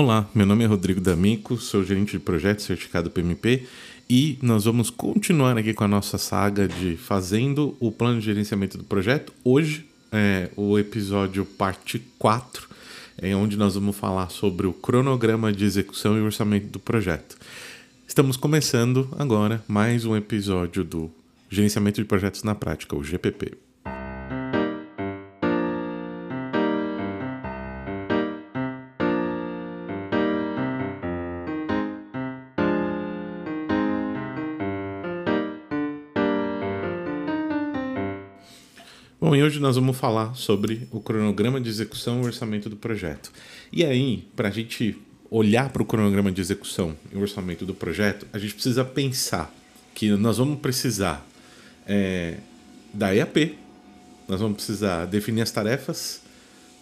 Olá, meu nome é Rodrigo D'Amico, sou gerente de projeto certificado PMP e nós vamos continuar aqui com a nossa saga de fazendo o plano de gerenciamento do projeto. Hoje é o episódio parte 4, em onde nós vamos falar sobre o cronograma de execução e orçamento do projeto. Estamos começando agora mais um episódio do Gerenciamento de Projetos na Prática, o GPP. Bom, e hoje nós vamos falar sobre o cronograma de execução e orçamento do projeto. E aí, para a gente olhar para o cronograma de execução e orçamento do projeto, a gente precisa pensar que nós vamos precisar é, da EAP, nós vamos precisar definir as tarefas,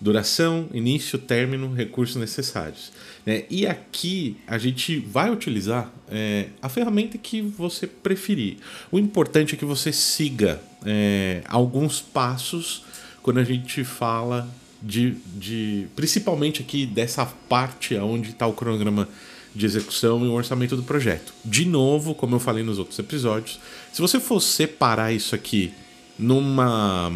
duração, início, término, recursos necessários. Né? E aqui a gente vai utilizar é, a ferramenta que você preferir. O importante é que você siga é, alguns passos quando a gente fala de, de principalmente aqui dessa parte onde está o cronograma de execução e o orçamento do projeto. De novo, como eu falei nos outros episódios, se você for separar isso aqui numa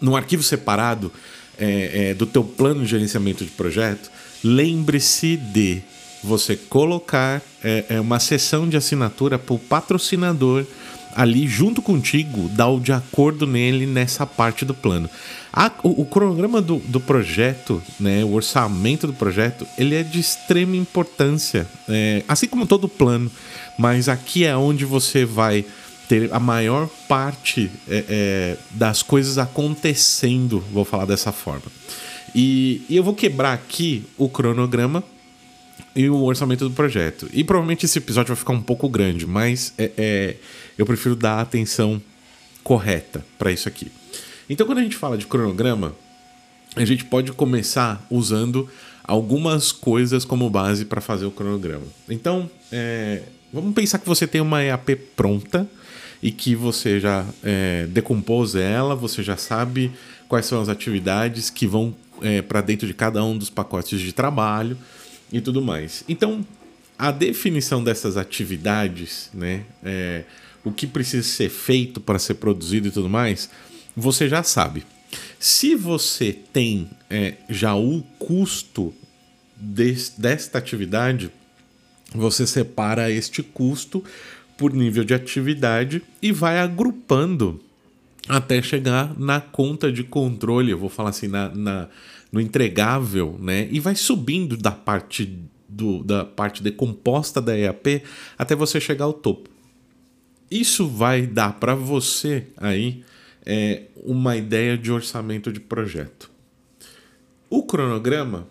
num arquivo separado, é, é, do teu plano de gerenciamento de projeto, lembre-se de você colocar é, é uma sessão de assinatura para o patrocinador ali junto contigo, dar o de acordo nele nessa parte do plano. A, o, o, cronograma do, do projeto, né, o orçamento do projeto, ele é de extrema importância, é, assim como todo plano, mas aqui é onde você vai ter a maior parte é, é, das coisas acontecendo, vou falar dessa forma. E, e, eu vou quebrar aqui o cronograma e o orçamento do projeto. E provavelmente esse episódio vai ficar um pouco grande, mas é, é eu prefiro dar a atenção correta para isso aqui. Então, quando a gente fala de cronograma, a gente pode começar usando algumas coisas como base para fazer o cronograma. Então, é, vamos pensar que você tem uma EAP pronta e que você já é, decompôs ela, você já sabe quais são as atividades que vão é, para dentro de cada um dos pacotes de trabalho e tudo mais. Então, a definição dessas atividades, né, é, o que precisa ser feito para ser produzido e tudo mais, você já sabe. Se você tem é, já o custo desta atividade, você separa este custo por nível de atividade e vai agrupando até chegar na conta de controle, eu vou falar assim, na, na no entregável, né? E vai subindo da parte do, da parte decomposta da EAP até você chegar ao topo. Isso vai dar para você aí é, uma ideia de orçamento de projeto. O cronograma,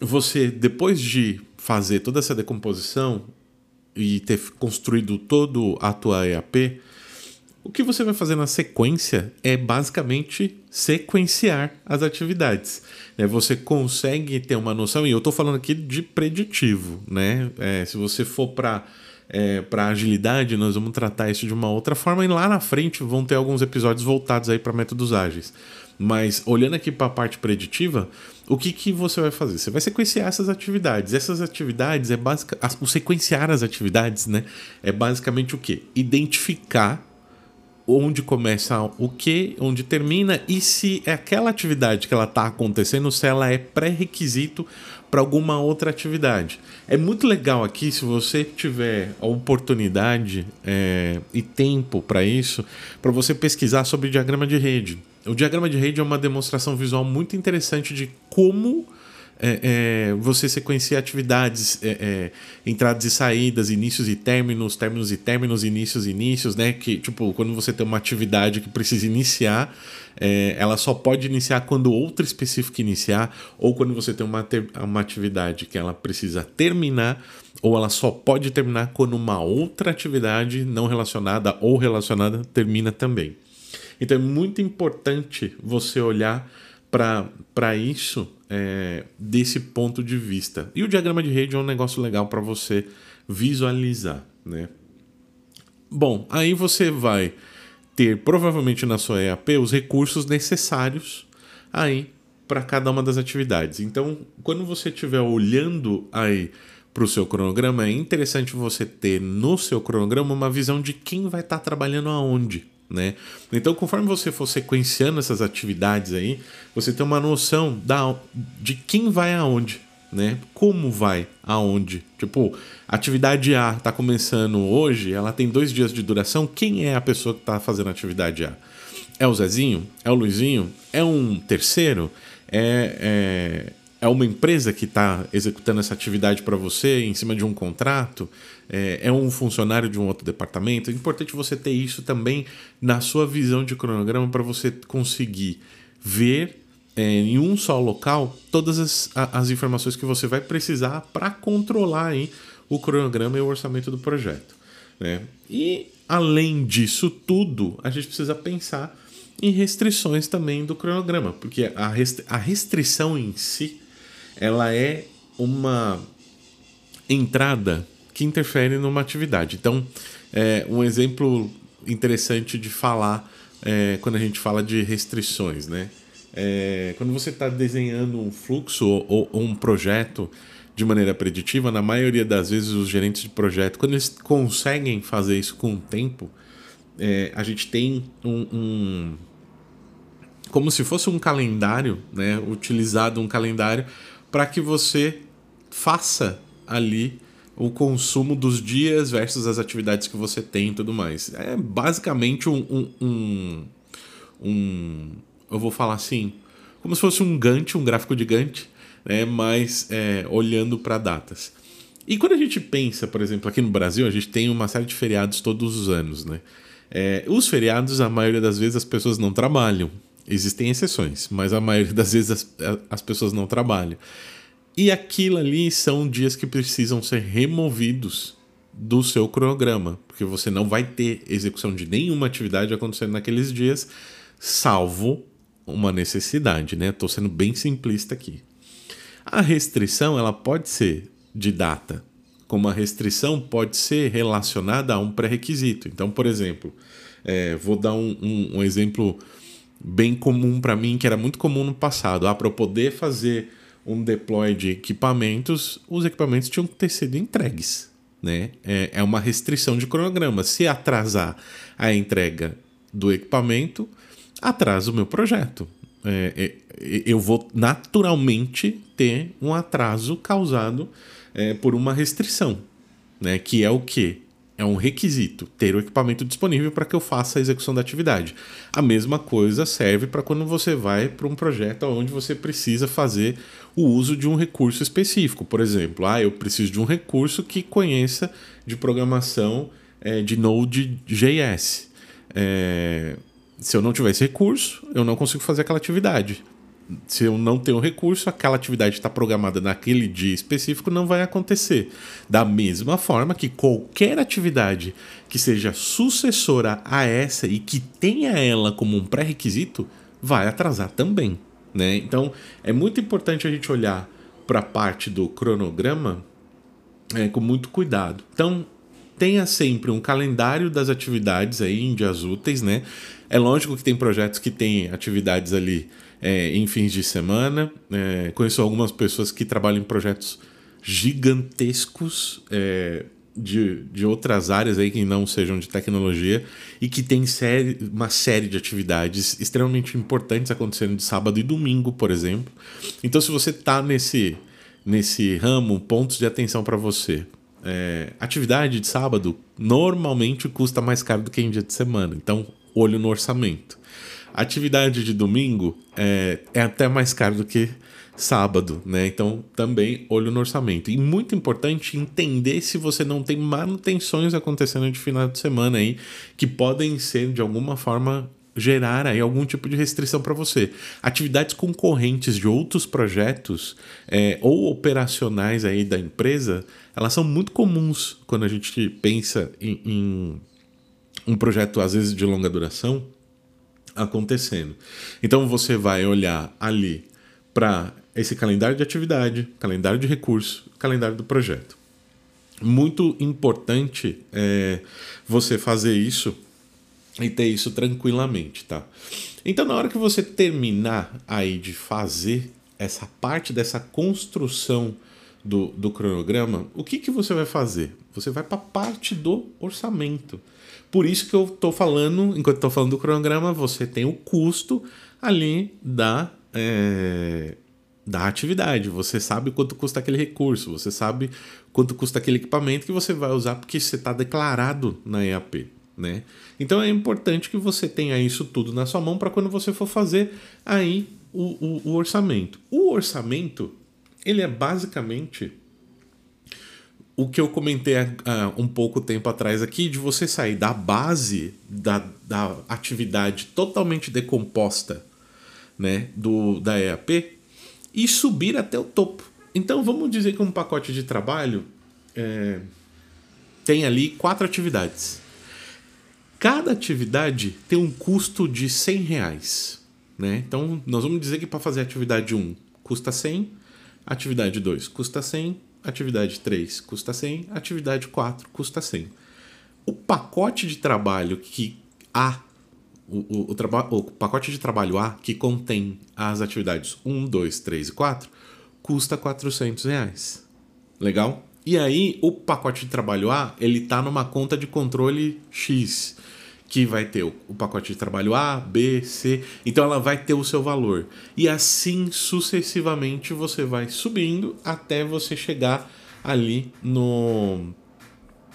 você depois de fazer toda essa decomposição, e ter construído todo a tua EAP, o que você vai fazer na sequência é basicamente sequenciar as atividades. É, você consegue ter uma noção, e eu estou falando aqui de preditivo, né? É, se você for para é, para agilidade, nós vamos tratar isso de uma outra forma, e lá na frente vão ter alguns episódios voltados aí para métodos ágeis. Mas olhando aqui para a parte preditiva, o que, que você vai fazer? Você vai sequenciar essas atividades. Essas atividades é básica, o sequenciar as atividades, né? É basicamente o que? Identificar onde começa o que, onde termina e se é aquela atividade que ela está acontecendo, se ela é pré-requisito para alguma outra atividade. É muito legal aqui se você tiver a oportunidade é, e tempo para isso, para você pesquisar sobre diagrama de rede. O diagrama de rede é uma demonstração visual muito interessante de como é, é, você sequencia atividades, é, é, entradas e saídas, inícios e términos, términos e términos, inícios e inícios, né? Que, tipo, quando você tem uma atividade que precisa iniciar, é, ela só pode iniciar quando outra específica iniciar, ou quando você tem uma, uma atividade que ela precisa terminar, ou ela só pode terminar quando uma outra atividade não relacionada ou relacionada termina também. Então é muito importante você olhar para isso é, desse ponto de vista. E o diagrama de rede é um negócio legal para você visualizar, né? Bom, aí você vai ter provavelmente na sua EAP os recursos necessários aí para cada uma das atividades. Então, quando você estiver olhando aí para o seu cronograma, é interessante você ter no seu cronograma uma visão de quem vai estar tá trabalhando aonde. Né? Então, conforme você for sequenciando essas atividades aí, você tem uma noção da, de quem vai aonde, né? Como vai aonde. Tipo, atividade A está começando hoje, ela tem dois dias de duração. Quem é a pessoa que está fazendo a atividade A? É o Zezinho? É o Luizinho? É um terceiro? É, é é uma empresa que está executando essa atividade para você em cima de um contrato, é, é, um funcionário de um outro departamento. É importante você ter isso também na sua visão de cronograma para você conseguir ver é, em um só local todas as, as informações que você vai precisar para controlar o cronograma e o orçamento do projeto. Né? E além disso tudo, a gente precisa pensar em restrições também do cronograma, porque a, restri a restrição em si ela é uma entrada que interfere numa atividade. Então, é, um exemplo interessante de falar é, quando a gente fala de restrições, né? É, quando você está desenhando um fluxo ou, ou, um projeto de maneira preditiva, na maioria das vezes os gerentes de projeto, quando eles conseguem fazer isso com o tempo, é, a gente tem um, um, como se fosse um calendário, né? Utilizado um calendário para que você faça ali o consumo dos dias versus as atividades que você tem e tudo mais. É basicamente um, um, um, um eu vou falar assim, como se fosse um Gantt, um gráfico de Gantt, né, mas é, olhando para datas. E quando a gente pensa, por exemplo, aqui no Brasil, a gente tem uma série de feriados todos os anos, né? É, os feriados, a maioria das vezes, as pessoas não trabalham. Existem exceções, mas a maioria das vezes as, as pessoas não trabalham. E aquilo ali são dias que precisam ser removidos do seu cronograma, porque você não vai ter execução de nenhuma atividade acontecendo naqueles dias, salvo uma necessidade, né? Estou sendo bem simplista aqui. A restrição ela pode ser de data, como a restrição pode ser relacionada a um pré-requisito. Então, por exemplo, é, vou dar um, um, um exemplo bem comum para mim, que era muito comum no passado. Ah, para eu poder fazer um deploy de equipamentos, os equipamentos tinham que ter sido entregues. Né? É, é uma restrição de cronograma. Se atrasar a entrega do equipamento, atrasa o meu projeto. É, é, eu vou naturalmente ter um atraso causado é, por uma restrição, né? que é o que? É um requisito ter o equipamento disponível para que eu faça a execução da atividade. A mesma coisa serve para quando você vai para um projeto onde você precisa fazer o uso de um recurso específico. Por exemplo, ah, eu preciso de um recurso que conheça de programação é, de Node.js. É, se eu não tiver esse recurso, eu não consigo fazer aquela atividade se eu não tenho recurso, aquela atividade está programada naquele dia específico não vai acontecer. Da mesma forma que qualquer atividade que seja sucessora a essa e que tenha ela como um pré-requisito vai atrasar também. Né? Então é muito importante a gente olhar para a parte do cronograma é, com muito cuidado. Então tenha sempre um calendário das atividades aí em dias úteis, né? É lógico que tem projetos que têm atividades ali é, em fins de semana. É, conheço algumas pessoas que trabalham em projetos gigantescos é, de, de outras áreas aí que não sejam de tecnologia e que tem série, uma série de atividades extremamente importantes acontecendo de sábado e domingo, por exemplo. Então, se você está nesse, nesse ramo, pontos de atenção para você. É, atividade de sábado normalmente custa mais caro do que em dia de semana, então olho no orçamento. Atividade de domingo é, é até mais caro do que sábado, né? Então também olho no orçamento. E muito importante entender se você não tem manutenções acontecendo de final de semana aí que podem ser de alguma forma gerar aí algum tipo de restrição para você. Atividades concorrentes de outros projetos é, ou operacionais aí da empresa, elas são muito comuns quando a gente pensa em, em um projeto às vezes de longa duração acontecendo. Então você vai olhar ali para esse calendário de atividade, calendário de recurso, calendário do projeto. Muito importante é você fazer isso e ter isso tranquilamente, tá? Então, na hora que você terminar aí de fazer essa parte dessa construção do, do cronograma, o que, que você vai fazer? Você vai para a parte do orçamento. Por isso que eu estou falando, enquanto estou falando do cronograma, você tem o custo ali da, é, da atividade. Você sabe quanto custa aquele recurso, você sabe quanto custa aquele equipamento que você vai usar porque você está declarado na EAP. Né? Então é importante que você tenha isso tudo na sua mão para quando você for fazer aí o, o, o orçamento. O orçamento ele é basicamente o que eu comentei uh, um pouco tempo atrás aqui, de você sair da base da, da atividade totalmente decomposta né, do, da EAP e subir até o topo. Então vamos dizer que um pacote de trabalho é, tem ali quatro atividades. Cada atividade tem um custo de 100 reais. Né? Então nós vamos dizer que para fazer atividade 1 custa 100, atividade 2 custa 100, atividade 3 custa 100, atividade 4 custa 100. O pacote de trabalho que A, o, o, o, o pacote de trabalho A, que contém as atividades 1, 2, 3 e 4, custa 400 reais. Legal? E aí, o pacote de trabalho A, ele está numa conta de controle X que vai ter o, pacote de trabalho A, B, C, então ela vai ter o seu valor. E assim sucessivamente você vai subindo até você chegar ali no,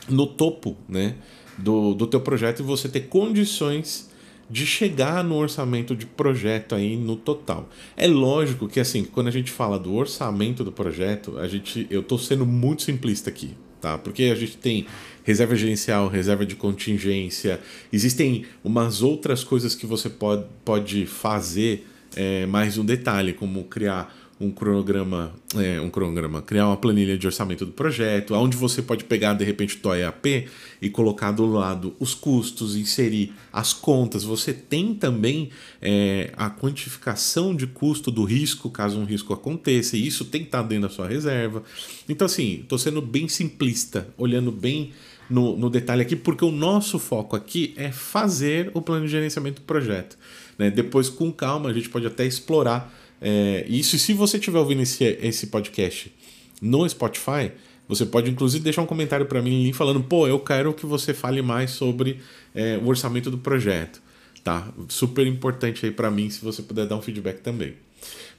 no topo né, do, do teu projeto e você ter condições de chegar no orçamento de projeto aí no total. É lógico que assim, quando a gente fala do orçamento do projeto, a gente eu estou sendo muito simplista aqui, tá? Porque a gente tem reserva gerencial, reserva de contingência, existem umas outras coisas que você pode, pode fazer é, mais um detalhe, como criar um cronograma, é, um cronograma, criar uma planilha de orçamento do projeto, onde você pode pegar de repente o AP e colocar do lado os custos, inserir as contas. Você tem também é, a quantificação de custo do risco, caso um risco aconteça, e isso tem que estar dentro da sua reserva. Então, assim, estou sendo bem simplista, olhando bem no, no, detalhe aqui, porque o nosso foco aqui é fazer o plano de gerenciamento do projeto. Né? Depois, com calma, a gente pode até explorar é, isso, e se você estiver ouvindo esse, esse podcast no Spotify, você pode inclusive deixar um comentário para mim falando: pô, eu quero que você fale mais sobre é, o orçamento do projeto. Tá? Super importante aí para mim, se você puder dar um feedback também.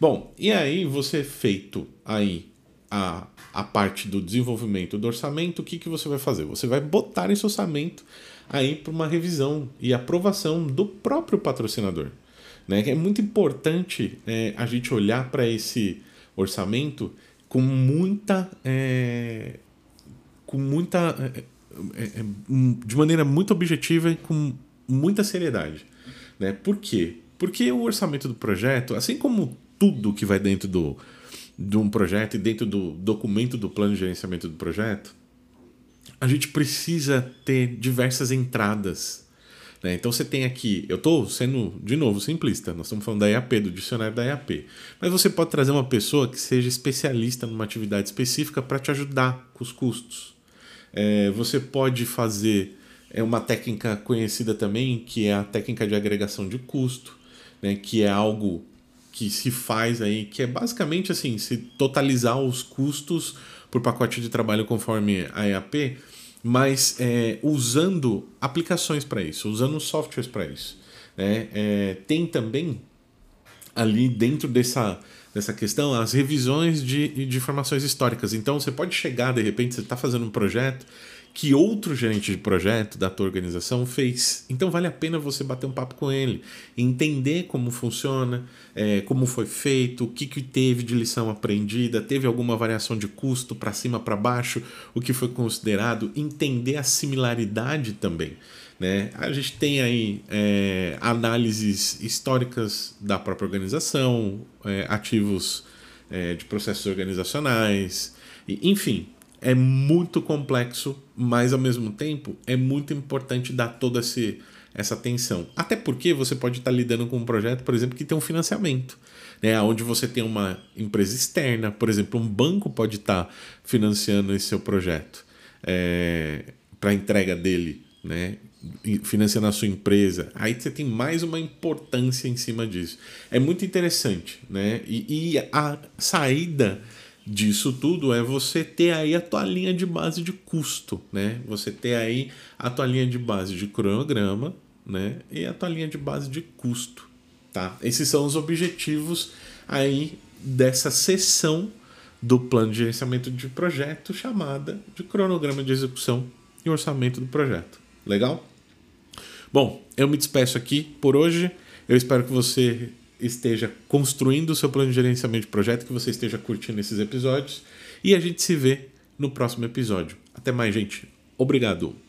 Bom, e aí você feito aí a, a parte do desenvolvimento do orçamento, o que, que você vai fazer? Você vai botar esse orçamento aí para uma revisão e aprovação do próprio patrocinador. Né? É muito importante é, a gente olhar para esse orçamento com muita. É, com muita. É, é, é de maneira muito objetiva e com muita seriedade. Né? Por quê? Porque o orçamento do projeto, assim como tudo que vai dentro do, de um projeto e dentro do documento do plano de gerenciamento do projeto, a gente precisa ter diversas entradas né? Então você tem aqui, eu estou sendo de novo simplista, nós estamos falando da EAP, do dicionário da EAP, mas você pode trazer uma pessoa que seja especialista numa atividade específica para te ajudar com os custos. É, você pode fazer é uma técnica conhecida também, que é a técnica de agregação de custo, né? que é algo que se faz aí, que é basicamente assim, se totalizar os custos por pacote de trabalho conforme a EAP, mas é, usando aplicações para isso, usando softwares para isso. Né? É, tem também ali dentro dessa, dessa questão as revisões de, de informações históricas. Então você pode chegar, de repente, você está fazendo um projeto que outro gerente de projeto da tua organização fez. Então vale a pena você bater um papo com ele, entender como funciona, é, como foi feito, o que, que teve de lição aprendida, teve alguma variação de custo para cima, para baixo, o que foi considerado, entender a similaridade também. Né? A gente tem aí é, análises históricas da própria organização, é, ativos é, de processos organizacionais, e, enfim, é muito complexo, mas ao mesmo tempo é muito importante dar toda esse, essa atenção. Até porque você pode estar lidando com um projeto, por exemplo, que tem um financiamento, né? onde você tem uma empresa externa, por exemplo, um banco pode estar financiando esse seu projeto é, para entrega dele. Né? financiando a sua empresa, aí você tem mais uma importância em cima disso. É muito interessante, né? E, e a saída disso tudo é você ter aí a tua linha de base de custo, né? Você ter aí a tua linha de base de cronograma, né? E a tua linha de base de custo, tá? Esses são os objetivos aí dessa sessão do plano de gerenciamento de projeto chamada de cronograma de execução e orçamento do projeto. Legal? Bom, eu me despeço aqui por hoje. Eu espero que você esteja construindo o seu plano de gerenciamento de projeto, que você esteja curtindo esses episódios e a gente se vê no próximo episódio. Até mais, gente. Obrigado.